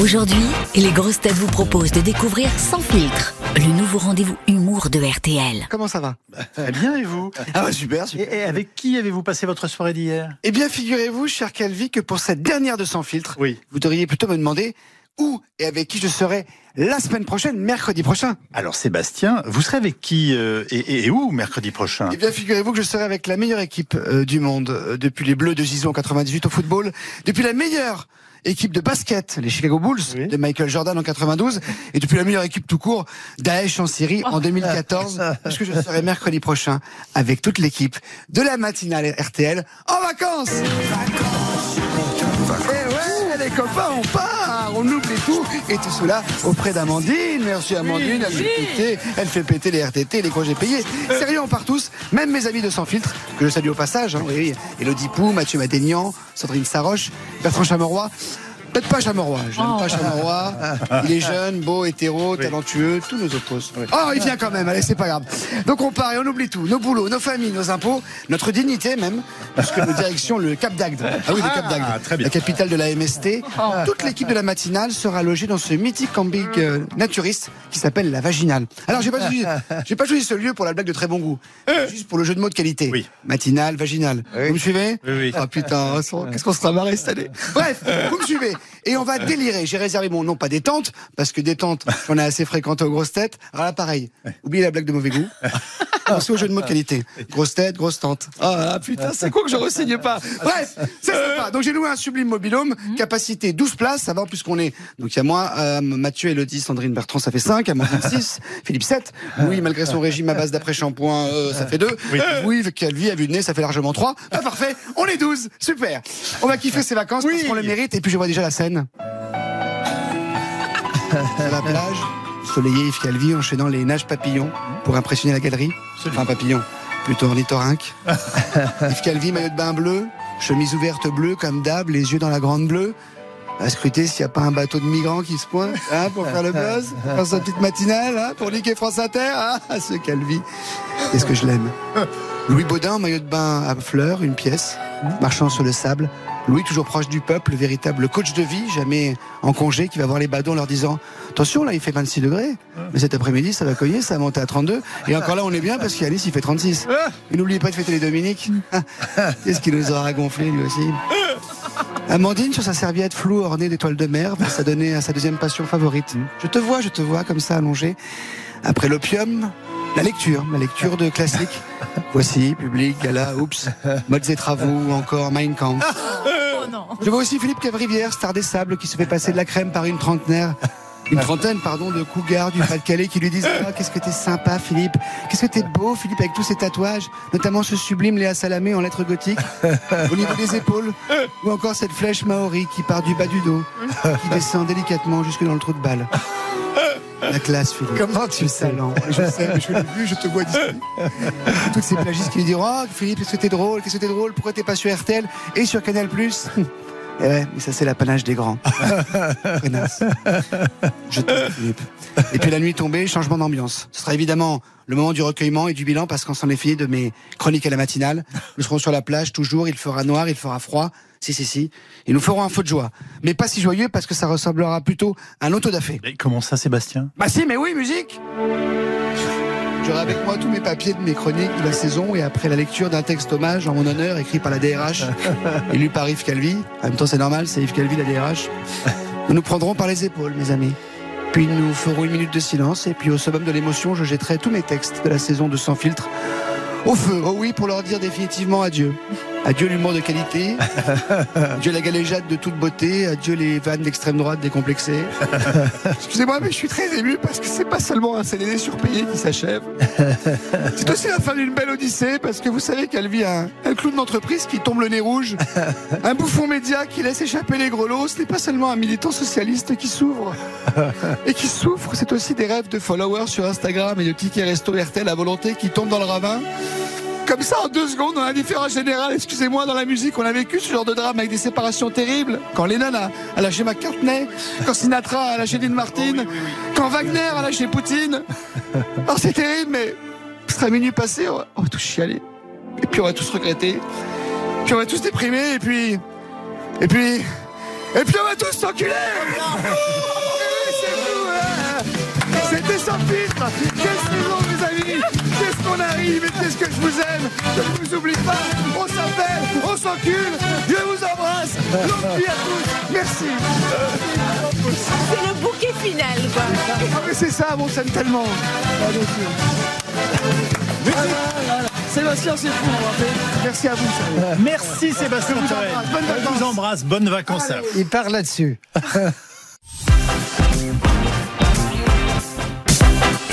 Aujourd'hui, les grosses têtes vous proposent de découvrir Sans filtre, le nouveau rendez-vous humour de RTL. Comment ça va Très bien, et vous Ah ouais, super, super. et, et avec qui avez-vous passé votre soirée d'hier? Eh bien, figurez-vous, cher Calvi, que pour cette dernière de Sans filtre, Oui. vous devriez plutôt me demander où et avec qui je serai la semaine prochaine, mercredi prochain. Alors Sébastien, vous serez avec qui euh, et, et- et où mercredi prochain? Eh bien, figurez-vous que je serai avec la meilleure équipe euh, du monde, euh, depuis les Bleus de Gizon en 98 au football, depuis la meilleure équipe de basket, les Chicago Bulls, Oui. de Michael Jordan en 92, et depuis la meilleure équipe tout court, Daesh en Syrie en 2014, puisque je serai mercredi prochain avec toute l'équipe de la matinale RTL en vacances. Eh ouais, les copains, on part, on oublie tout, et tout cela auprès d'Amandine. Merci Amandine, elle fait péter, elle fait péter les RTT, les congés payés. Sérieux, on part tous, même mes amis de Sans Filtre, que je salue au passage, hein, oui. Elodie Pou, Mathieu Madénian, Sandrine Saroche, Bertrand Chameroy. Peut-être pas Chameroy, je n'aime pas Chameroy. Il est jeune, beau, hétéro, talentueux, tous nos opposent. Oh, il vient quand même, allez, c'est pas grave. Donc on part et on oublie tout, nos boulots, nos familles, nos impôts, notre dignité même, puisque nos directions, le Cap d'Agde. Ah oui, le Cap d'Agde. Ah, très bien. La capitale de la MST. Toute l'équipe de la matinale sera logée dans ce mythique camping euh, naturiste qui s'appelle la Vaginale. Alors j'ai pas choisi, j'ai pas choisi ce lieu pour la blague de très bon goût, juste pour le jeu de mots de qualité. Oui. Matinale, vaginale. Vous me suivez Oui, oui. Oh putain, qu'est-ce qu'on sera marré cette année. Bref, vous me suivez. Et on va délirer. J'ai réservé mon nom, pas détente, parce que détente, j'en ai assez fréquenté aux grosses têtes. Alors là, pareil. Oubliez la blague de mauvais goût. Pensez au jeu de mots de qualité. Grosse tête, grosse tente. Ah putain, c'est con que je ressigne pas. Bref, c'est sympa. Donc j'ai loué un sublime mobilhome, capacité 12 places, ça va puisqu'on est. Donc il y a moi, euh, Mathieu, Elodie, Sandrine Bertrand, ça fait 5, Amandine 6, Philippe 7. Oui, malgré son régime à base d'après-shampoing, euh, ça fait 2. Oui, oui Calvi a vu le nez, ça fait largement 3. Ah, parfait, on est 12, super. On va kiffer ces vacances parce qu'on le mérite et puis je vois déjà la scène. à la plage, soleillé Yves Calvi enchaînant les nages papillons pour impressionner la galerie. Enfin, papillon, plutôt ornithorynque. Yves Calvi, maillot de bain bleu, chemise ouverte bleue comme d'hab, les yeux dans la grande bleue. À scruter s'il n'y a pas un bateau de migrants qui se pointe hein, pour faire le buzz, faire sa petite matinale, hein, pour niquer France Inter. Ah, ce Calvi, est-ce que je l'aime? Louis Baudin, maillot de bain à fleurs, une pièce, marchant sur le sable. Louis, toujours proche du peuple, le véritable coach de vie, jamais en congé, qui va voir les badauds leur disant Attention, là, il fait 26 degrés, mais cet après-midi, ça va cogner, ça va monter à 32. Et encore là, on est bien parce qu'à Nice, il fait 36. Et n'oubliez pas de fêter les Dominiques. Qu'est-ce qu'il nous aura gonflé, lui aussi Amandine, sur sa serviette floue ornée d'étoiles de mer, va s'adonner à sa deuxième passion favorite. Je te vois, je te vois, comme ça, allongé. Après l'opium, la lecture, la lecture de classiques. Voici, Public, Gala, Oups, Modes et Travaux ou encore Mein Kampf. Je vois aussi Philippe Cavrivière, star des sables, qui se fait passer de la crème par une trentenaire. Une trentaine, pardon, de cougars du Pas-de-Calais qui lui disent Ah, Qu'est-ce que t'es sympa, Philippe Qu'est-ce que t'es beau, Philippe, avec tous ces tatouages, notamment ce sublime Léa Salamé en lettres gothiques, au niveau des épaules, ou encore cette flèche maori qui part du bas du dos, qui descend délicatement jusque dans le trou de balle. La classe, Philippe. Comment tu sais Je sais, mais je l'ai vu, je te vois d'ici. Toutes ces plagistes qui lui diront Oh, Philippe, qu'est-ce que t'es drôle? Qu'est-ce que t'es drôle? Pourquoi t'es pas sur RTL et sur Canal Plus Eh ouais, mais ça c'est l'apanage des grands. Connasse. Je Philippe. Et puis la nuit tombée, changement d'ambiance. Ce sera évidemment le moment du recueillement et du bilan parce qu'on s'en est fini de mes chroniques à la matinale. Nous serons sur la plage toujours, il fera noir, il fera froid. Si, si, si. Et nous ferons un feu de joie. Mais pas si joyeux parce que ça ressemblera plutôt à un autodafé. Mais Comment ça, Sébastien? Bah si, mais oui, musique J'aurai avec moi tous mes papiers de mes chroniques de la saison et après la lecture d'un texte hommage en mon honneur écrit par la DRH et lu par Yves Calvi. En même temps, c'est normal, c'est Yves Calvi, la DRH. Nous nous prendrons par les épaules, mes amis. Puis nous ferons une minute de silence et puis au summum de l'émotion, je jetterai tous mes textes de la saison de Sans filtre au feu. Oh oui, pour leur dire définitivement adieu. Adieu l'humour de qualité. Adieu la galéjade de toute beauté. Adieu les vannes d'extrême droite décomplexées. Excusez-moi, mais je suis très ému parce que c'est pas seulement un CDD surpayé qui s'achève. C'est aussi la fin d'une belle odyssée parce que vous savez qu'elle vit un, un clown d'entreprise qui tombe le nez rouge, un bouffon média qui laisse échapper les grelots. Ce n'est pas seulement un militant socialiste qui s'ouvre et qui souffre. C'est aussi des rêves de followers sur Instagram et de tickets resto RTL à volonté qui tombent dans le ravin. Comme ça, en deux secondes, dans l'indifférence générale, excusez-moi, dans la musique, on a vécu ce genre de drame avec des séparations terribles. Quand Lennon a, a lâché McCartney, quand Sinatra a lâché Dean Martin, quand Wagner a lâché Poutine. Alors c'est terrible, mais ce sera minuit passé, on va, on va tous chialer. Et puis on va tous regretter. Puis on va tous déprimer, et puis. Et puis. Et puis on va tous s'enculer tout hein. C'était sans filtre qu'on arrive et qu'est-ce que je vous aime Je ne vous oublie pas On s'appelle, on s'encule Je vous embrasse Longue vie à tous Merci C'est le bouquet final, quoi. Ah mais c'est ça, on s'aime tellement Ah, Sébastien, c'est fou. Merci à vous. sérieux. Merci Sébastien Je vous embrasse. Bonnes On vous vacances. embrasse. Bonnes vacances. Il part là-dessus.